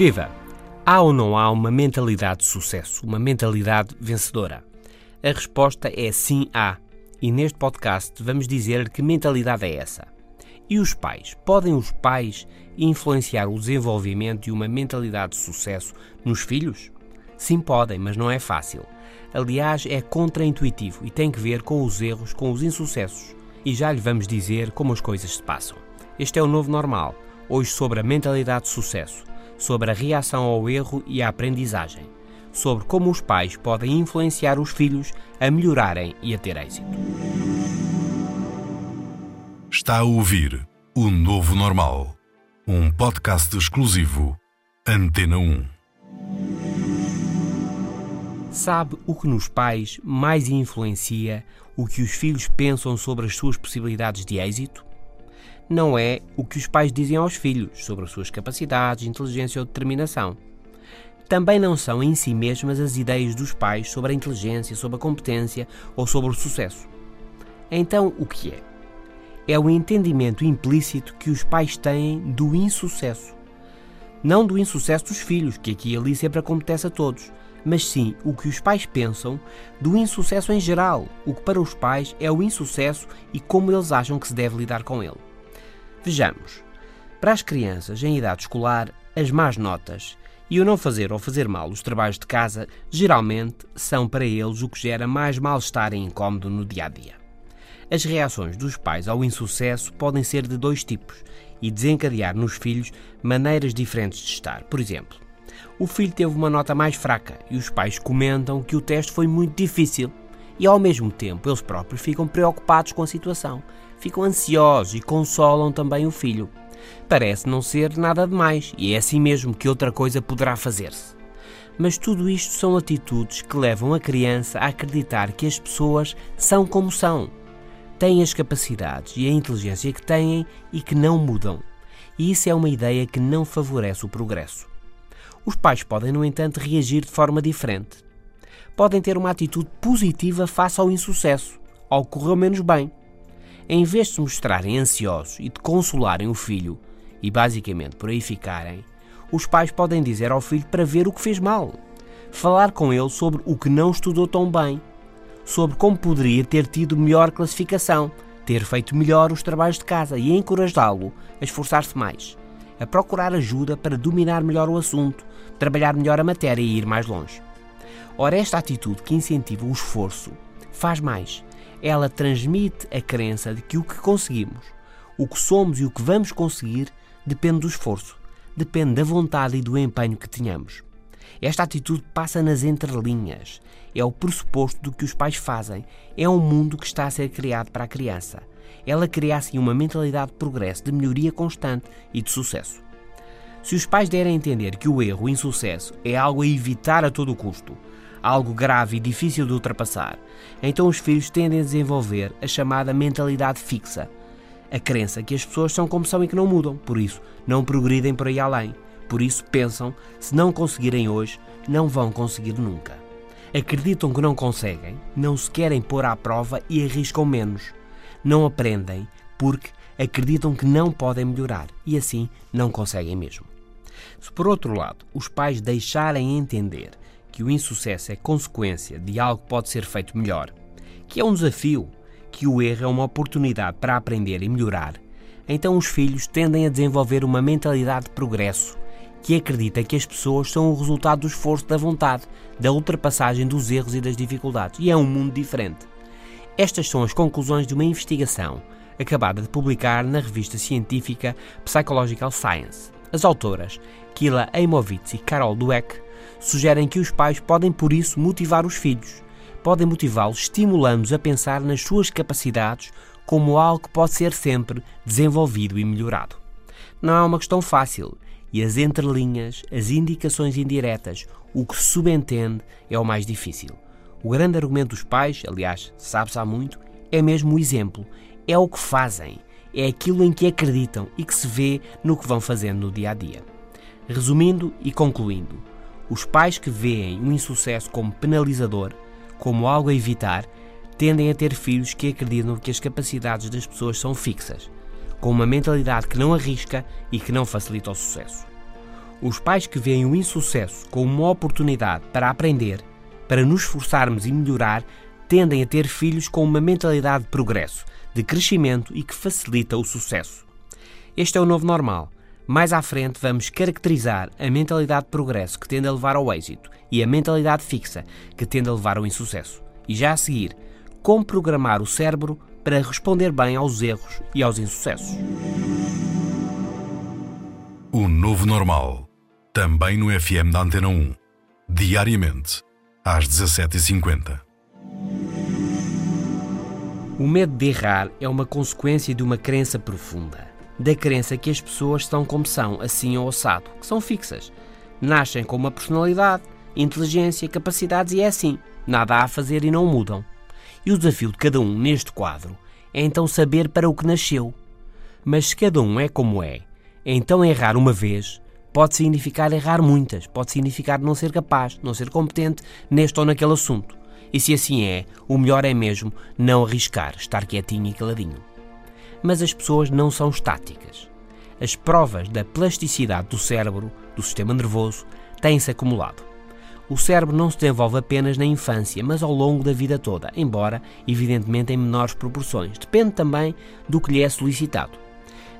Viva! Há ou não há uma mentalidade de sucesso, uma mentalidade vencedora? A resposta é sim, há. E neste podcast vamos dizer que mentalidade é essa. E os pais? Podem os pais influenciar o desenvolvimento de uma mentalidade de sucesso nos filhos? Sim, podem, mas não é fácil. Aliás, é contraintuitivo e tem que ver com os erros, com os insucessos. E já lhe vamos dizer como as coisas se passam. Este é o novo normal. Hoje sobre a mentalidade de sucesso sobre a reação ao erro e a aprendizagem, sobre como os pais podem influenciar os filhos a melhorarem e a ter êxito. Está a ouvir O Novo Normal, um podcast exclusivo Antena 1. Sabe o que nos pais mais influencia o que os filhos pensam sobre as suas possibilidades de êxito? Não é o que os pais dizem aos filhos sobre as suas capacidades, inteligência ou determinação. Também não são em si mesmas as ideias dos pais sobre a inteligência, sobre a competência ou sobre o sucesso. Então, o que é? É o entendimento implícito que os pais têm do insucesso. Não do insucesso dos filhos, que aqui e ali sempre acontece a todos, mas sim o que os pais pensam do insucesso em geral, o que para os pais é o insucesso e como eles acham que se deve lidar com ele. Vejamos. Para as crianças em idade escolar, as más notas e o não fazer ou fazer mal os trabalhos de casa geralmente são para eles o que gera mais mal-estar e incómodo no dia a dia. As reações dos pais ao insucesso podem ser de dois tipos e desencadear nos filhos maneiras diferentes de estar. Por exemplo, o filho teve uma nota mais fraca e os pais comentam que o teste foi muito difícil e ao mesmo tempo eles próprios ficam preocupados com a situação ficam ansiosos e consolam também o filho. Parece não ser nada demais e é assim mesmo que outra coisa poderá fazer-se. Mas tudo isto são atitudes que levam a criança a acreditar que as pessoas são como são, têm as capacidades e a inteligência que têm e que não mudam. E isso é uma ideia que não favorece o progresso. Os pais podem, no entanto, reagir de forma diferente. Podem ter uma atitude positiva face ao insucesso, ao que correu menos bem em vez de se mostrarem ansiosos e de consolarem o filho, e basicamente por aí ficarem, os pais podem dizer ao filho para ver o que fez mal, falar com ele sobre o que não estudou tão bem, sobre como poderia ter tido melhor classificação, ter feito melhor os trabalhos de casa e encorajá-lo a esforçar-se mais, a procurar ajuda para dominar melhor o assunto, trabalhar melhor a matéria e ir mais longe. Ora, esta atitude que incentiva o esforço faz mais ela transmite a crença de que o que conseguimos, o que somos e o que vamos conseguir depende do esforço, depende da vontade e do empenho que tenhamos. Esta atitude passa nas entrelinhas, é o pressuposto do que os pais fazem, é um mundo que está a ser criado para a criança. Ela cria assim uma mentalidade de progresso, de melhoria constante e de sucesso. Se os pais derem a entender que o erro, o insucesso, é algo a evitar a todo custo, algo grave e difícil de ultrapassar, então os filhos tendem a desenvolver a chamada mentalidade fixa, a crença que as pessoas são como são e que não mudam, por isso não progridem por aí além. Por isso pensam, se não conseguirem hoje, não vão conseguir nunca. Acreditam que não conseguem, não se querem pôr à prova e arriscam menos. Não aprendem porque acreditam que não podem melhorar e assim não conseguem mesmo. Se por outro lado os pais deixarem entender que o insucesso é consequência de algo que pode ser feito melhor, que é um desafio, que o erro é uma oportunidade para aprender e melhorar, então os filhos tendem a desenvolver uma mentalidade de progresso que acredita que as pessoas são o resultado do esforço da vontade, da ultrapassagem dos erros e das dificuldades, e é um mundo diferente. Estas são as conclusões de uma investigação acabada de publicar na revista científica Psychological Science. As autoras, Kila Eimovitz e Carol Dweck, sugerem que os pais podem, por isso, motivar os filhos. Podem motivá-los estimulando-os a pensar nas suas capacidades como algo que pode ser sempre desenvolvido e melhorado. Não é uma questão fácil e as entrelinhas, as indicações indiretas, o que se subentende é o mais difícil. O grande argumento dos pais, aliás, sabe-se há muito, é mesmo o exemplo, é o que fazem, é aquilo em que acreditam e que se vê no que vão fazendo no dia a dia. Resumindo e concluindo, os pais que veem o insucesso como penalizador, como algo a evitar, tendem a ter filhos que acreditam que as capacidades das pessoas são fixas, com uma mentalidade que não arrisca e que não facilita o sucesso. Os pais que veem o insucesso como uma oportunidade para aprender, para nos esforçarmos e melhorar, tendem a ter filhos com uma mentalidade de progresso, de crescimento e que facilita o sucesso. Este é o novo normal. Mais à frente vamos caracterizar a mentalidade de progresso que tende a levar ao êxito e a mentalidade fixa que tende a levar ao insucesso. E já a seguir, como programar o cérebro para responder bem aos erros e aos insucessos. O novo normal. Também no FM da Antena 1. Diariamente, às 17h50. O medo de errar é uma consequência de uma crença profunda. Da crença que as pessoas são como são, assim ou assado, que são fixas. Nascem com uma personalidade, inteligência, capacidades e é assim. Nada há a fazer e não mudam. E o desafio de cada um neste quadro é então saber para o que nasceu. Mas se cada um é como é, então errar uma vez pode significar errar muitas, pode significar não ser capaz, não ser competente neste ou naquele assunto. E se assim é, o melhor é mesmo não arriscar, estar quietinho e caladinho. Mas as pessoas não são estáticas. As provas da plasticidade do cérebro, do sistema nervoso, têm-se acumulado. O cérebro não se desenvolve apenas na infância, mas ao longo da vida toda, embora, evidentemente, em menores proporções. Depende também do que lhe é solicitado.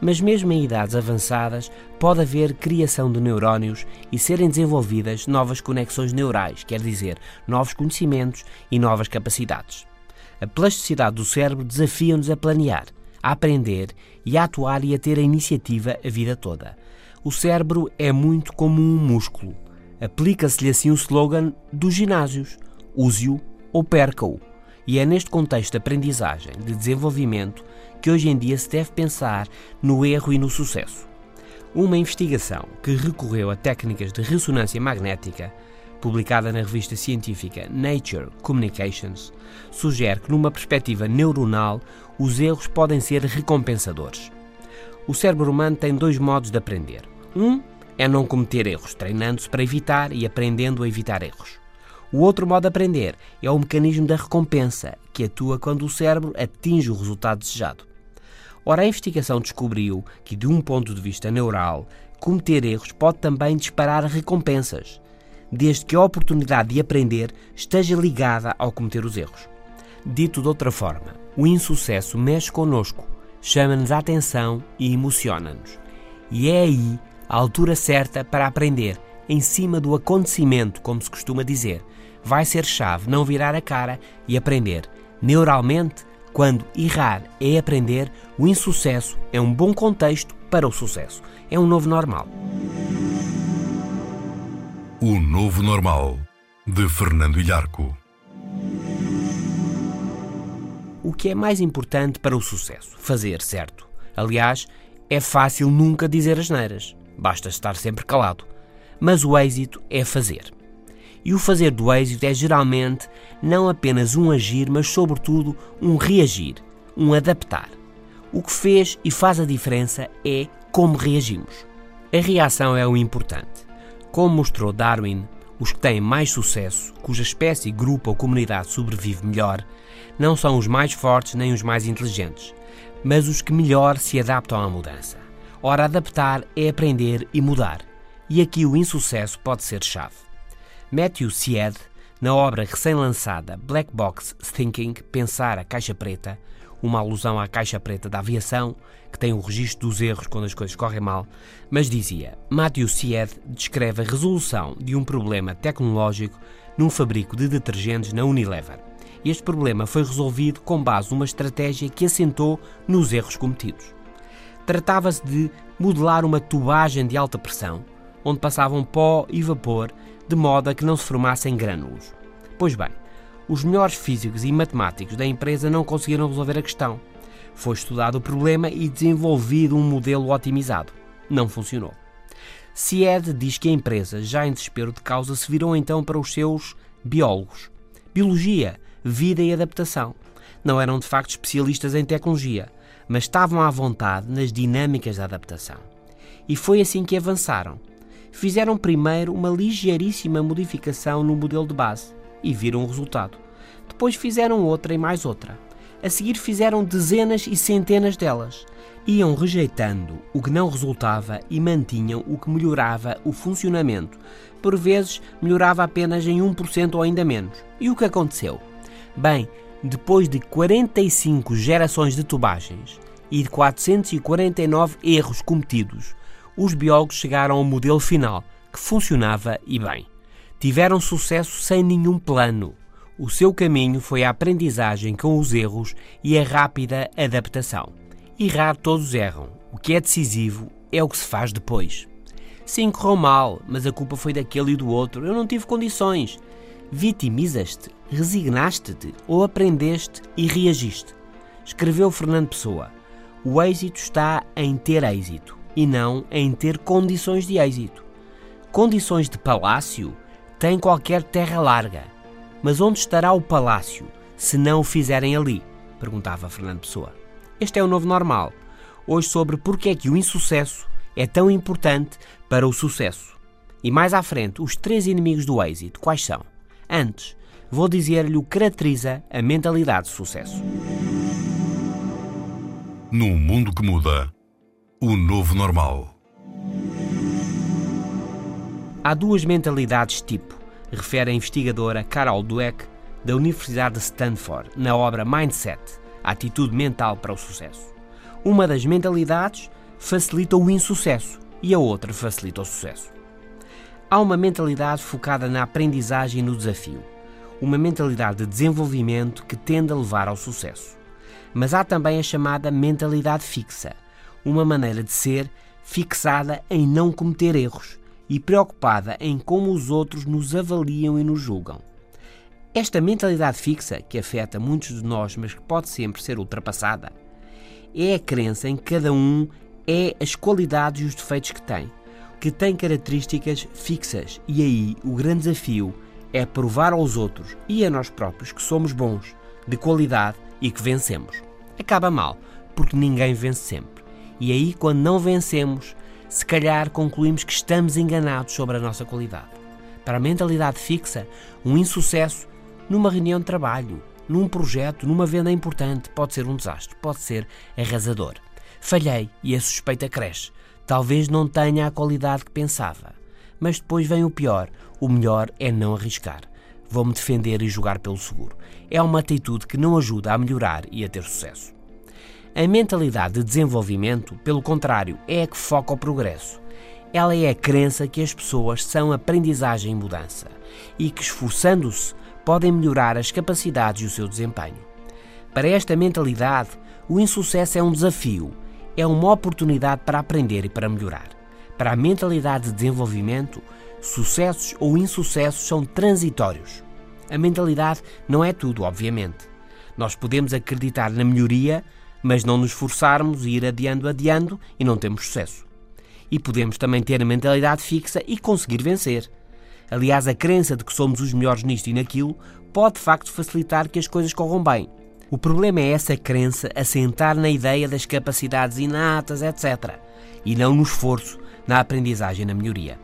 Mas mesmo em idades avançadas, pode haver criação de neurónios e serem desenvolvidas novas conexões neurais, quer dizer, novos conhecimentos e novas capacidades. A plasticidade do cérebro desafia-nos a planear, a aprender e a atuar e a ter a iniciativa a vida toda. O cérebro é muito como um músculo Aplica-se-lhe assim o slogan dos ginásios: use-o ou perca-o. E é neste contexto de aprendizagem, de desenvolvimento, que hoje em dia se deve pensar no erro e no sucesso. Uma investigação que recorreu a técnicas de ressonância magnética, publicada na revista científica Nature Communications, sugere que, numa perspectiva neuronal, os erros podem ser recompensadores. O cérebro humano tem dois modos de aprender. Um é não cometer erros, treinando-se para evitar e aprendendo a evitar erros. O outro modo de aprender é o mecanismo da recompensa, que atua quando o cérebro atinge o resultado desejado. Ora, a investigação descobriu que, de um ponto de vista neural, cometer erros pode também disparar recompensas, desde que a oportunidade de aprender esteja ligada ao cometer os erros. Dito de outra forma, o insucesso mexe connosco, chama-nos a atenção e emociona-nos. E é aí a altura certa para aprender, em cima do acontecimento, como se costuma dizer. Vai ser chave não virar a cara e aprender. Neuralmente, quando errar é aprender, o insucesso é um bom contexto para o sucesso. É um novo normal. O novo normal, de Fernando Ilharco. O que é mais importante para o sucesso? Fazer certo. Aliás, é fácil nunca dizer as neiras basta estar sempre calado. Mas o êxito é fazer. E o fazer do êxito é geralmente não apenas um agir, mas sobretudo um reagir, um adaptar. O que fez e faz a diferença é como reagimos. A reação é o importante. Como mostrou Darwin, os que têm mais sucesso, cuja espécie, grupo ou comunidade sobrevive melhor, não são os mais fortes nem os mais inteligentes, mas os que melhor se adaptam à mudança. Ora, adaptar é aprender e mudar. E aqui o insucesso pode ser chave. Matthew Syed, na obra recém-lançada Black Box Thinking Pensar a Caixa Preta, uma alusão à caixa preta da aviação, que tem o registro dos erros quando as coisas correm mal, mas dizia: Matthew Syed descreve a resolução de um problema tecnológico num fabrico de detergentes na Unilever. Este problema foi resolvido com base numa estratégia que assentou nos erros cometidos. Tratava-se de modelar uma tubagem de alta pressão, onde passavam pó e vapor de modo a que não se formassem grânulos. Pois bem, os melhores físicos e matemáticos da empresa não conseguiram resolver a questão. Foi estudado o problema e desenvolvido um modelo otimizado. não funcionou. Cied diz que a empresa, já em desespero de causa, se virou então para os seus biólogos. Biologia, vida e adaptação. Não eram de facto especialistas em tecnologia, mas estavam à vontade nas dinâmicas da adaptação. E foi assim que avançaram. Fizeram primeiro uma ligeiríssima modificação no modelo de base e viram o resultado. Depois fizeram outra e mais outra. A seguir fizeram dezenas e centenas delas. Iam rejeitando o que não resultava e mantinham o que melhorava o funcionamento. Por vezes melhorava apenas em 1% ou ainda menos. E o que aconteceu? Bem, depois de 45 gerações de tubagens e de 449 erros cometidos, os biólogos chegaram ao modelo final, que funcionava e bem. Tiveram sucesso sem nenhum plano. O seu caminho foi a aprendizagem com os erros e a rápida adaptação. Errar todos erram. O que é decisivo é o que se faz depois. Sim, correu mal, mas a culpa foi daquele e do outro. Eu não tive condições. Vitimizas-te, resignaste-te ou aprendeste e reagiste. Escreveu Fernando Pessoa. O êxito está em ter êxito e não em ter condições de êxito. Condições de palácio tem qualquer terra larga. Mas onde estará o palácio se não o fizerem ali? Perguntava Fernando Pessoa. Este é o novo normal. Hoje sobre porque é que o insucesso é tão importante para o sucesso. E mais à frente, os três inimigos do êxito, quais são? Antes, vou dizer-lhe o que caracteriza a mentalidade de sucesso. Num mundo que muda, o novo normal. Há duas mentalidades tipo, refere a investigadora Carol Dweck, da Universidade de Stanford, na obra Mindset A Atitude Mental para o Sucesso. Uma das mentalidades facilita o insucesso e a outra facilita o sucesso. Há uma mentalidade focada na aprendizagem e no desafio, uma mentalidade de desenvolvimento que tende a levar ao sucesso. Mas há também a chamada mentalidade fixa, uma maneira de ser fixada em não cometer erros e preocupada em como os outros nos avaliam e nos julgam. Esta mentalidade fixa, que afeta muitos de nós, mas que pode sempre ser ultrapassada, é a crença em que cada um é as qualidades e os defeitos que tem que tem características fixas e aí o grande desafio é provar aos outros e a nós próprios que somos bons, de qualidade e que vencemos. Acaba mal, porque ninguém vence sempre. E aí, quando não vencemos, se calhar concluímos que estamos enganados sobre a nossa qualidade. Para a mentalidade fixa, um insucesso numa reunião de trabalho, num projeto, numa venda importante, pode ser um desastre, pode ser arrasador. Falhei e a suspeita cresce. Talvez não tenha a qualidade que pensava. Mas depois vem o pior. O melhor é não arriscar. Vou-me defender e jogar pelo seguro. É uma atitude que não ajuda a melhorar e a ter sucesso. A mentalidade de desenvolvimento, pelo contrário, é a que foca o progresso. Ela é a crença que as pessoas são aprendizagem e mudança e que, esforçando-se, podem melhorar as capacidades e o seu desempenho. Para esta mentalidade, o insucesso é um desafio é uma oportunidade para aprender e para melhorar. Para a mentalidade de desenvolvimento, sucessos ou insucessos são transitórios. A mentalidade não é tudo, obviamente. Nós podemos acreditar na melhoria, mas não nos forçarmos e ir adiando, adiando e não temos sucesso. E podemos também ter a mentalidade fixa e conseguir vencer. Aliás, a crença de que somos os melhores nisto e naquilo pode de facto facilitar que as coisas corram bem. O problema é essa crença assentar na ideia das capacidades inatas, etc., e não no esforço, na aprendizagem, na melhoria.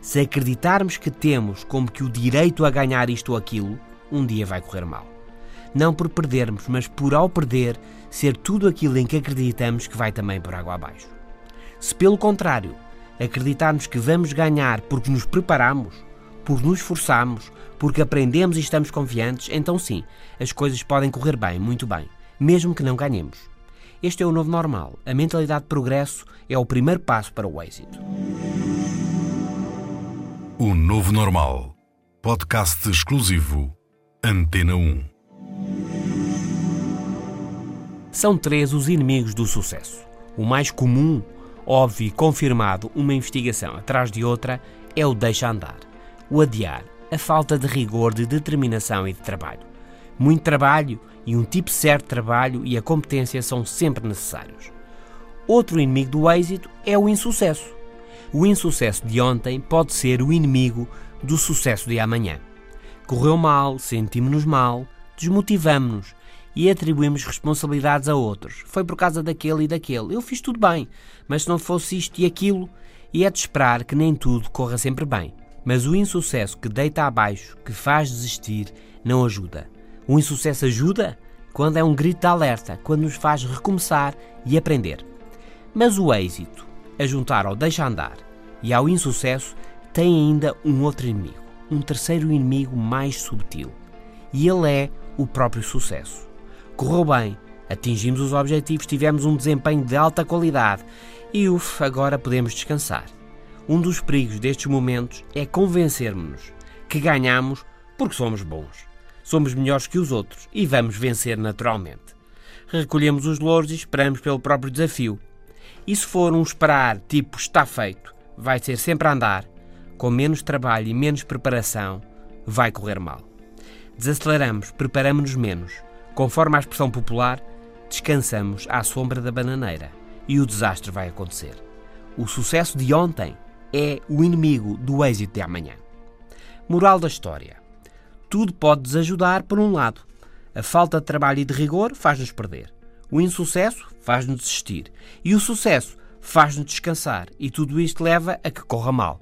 Se acreditarmos que temos como que o direito a ganhar isto ou aquilo, um dia vai correr mal. Não por perdermos, mas por ao perder, ser tudo aquilo em que acreditamos que vai também por água abaixo. Se pelo contrário, acreditarmos que vamos ganhar porque nos preparamos, por nos esforçamos, porque aprendemos e estamos confiantes, então sim, as coisas podem correr bem, muito bem, mesmo que não ganhemos. Este é o novo normal. A mentalidade de progresso é o primeiro passo para o êxito. O novo normal. Podcast exclusivo. Antena 1. São três os inimigos do sucesso. O mais comum, óbvio e confirmado uma investigação atrás de outra, é o deixa andar o adiar, a falta de rigor, de determinação e de trabalho. Muito trabalho e um tipo certo de trabalho e a competência são sempre necessários. Outro inimigo do êxito é o insucesso. O insucesso de ontem pode ser o inimigo do sucesso de amanhã. Correu mal, sentimos-nos mal, desmotivamos-nos e atribuímos responsabilidades a outros. Foi por causa daquele e daquele. Eu fiz tudo bem, mas se não fosse isto e aquilo, e é de esperar que nem tudo corra sempre bem. Mas o insucesso que deita abaixo, que faz desistir, não ajuda. O insucesso ajuda quando é um grito de alerta, quando nos faz recomeçar e aprender. Mas o êxito, a juntar ao deixa andar e ao insucesso, tem ainda um outro inimigo, um terceiro inimigo mais subtil. E ele é o próprio sucesso. Correu bem, atingimos os objetivos, tivemos um desempenho de alta qualidade e uf, agora podemos descansar. Um dos perigos destes momentos é convencermos-nos que ganhamos porque somos bons. Somos melhores que os outros e vamos vencer naturalmente. Recolhemos os louros e esperamos pelo próprio desafio. E se for um esperar tipo está feito, vai ser sempre a andar, com menos trabalho e menos preparação, vai correr mal. Desaceleramos, preparamos-nos menos. Conforme a expressão popular, descansamos à sombra da bananeira e o desastre vai acontecer. O sucesso de ontem é o inimigo do êxito de amanhã. Moral da história: tudo pode desajudar por um lado. A falta de trabalho e de rigor faz-nos perder. O insucesso faz-nos desistir. E o sucesso faz-nos descansar. E tudo isto leva a que corra mal.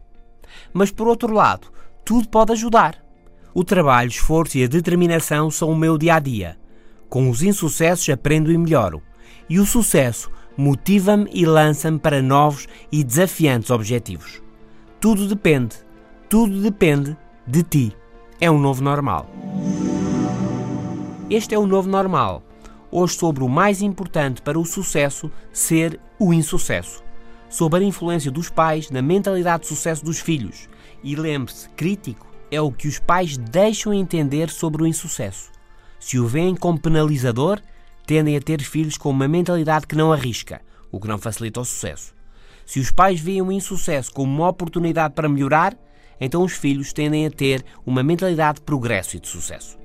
Mas por outro lado, tudo pode ajudar. O trabalho, o esforço e a determinação são o meu dia a dia. Com os insucessos aprendo e melhoro. E o sucesso motiva-me e lança-me para novos e desafiantes objetivos. Tudo depende, tudo depende de ti. É um novo normal. Este é o novo normal. Hoje sobre o mais importante para o sucesso ser o insucesso. Sobre a influência dos pais na mentalidade de sucesso dos filhos. E lembre-se, crítico é o que os pais deixam entender sobre o insucesso. Se o veem como penalizador, tendem a ter filhos com uma mentalidade que não arrisca, o que não facilita o sucesso. Se os pais veem o insucesso como uma oportunidade para melhorar, então os filhos tendem a ter uma mentalidade de progresso e de sucesso.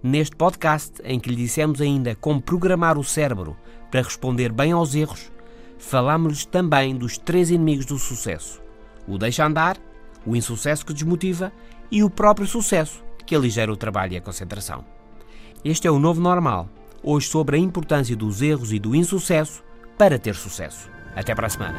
Neste podcast, em que lhe dissemos ainda como programar o cérebro para responder bem aos erros, falámos-lhes também dos três inimigos do sucesso: o deixa andar, o insucesso que desmotiva e o próprio sucesso, que aligera o trabalho e a concentração. Este é o novo normal hoje sobre a importância dos erros e do insucesso para ter sucesso. Até para a semana.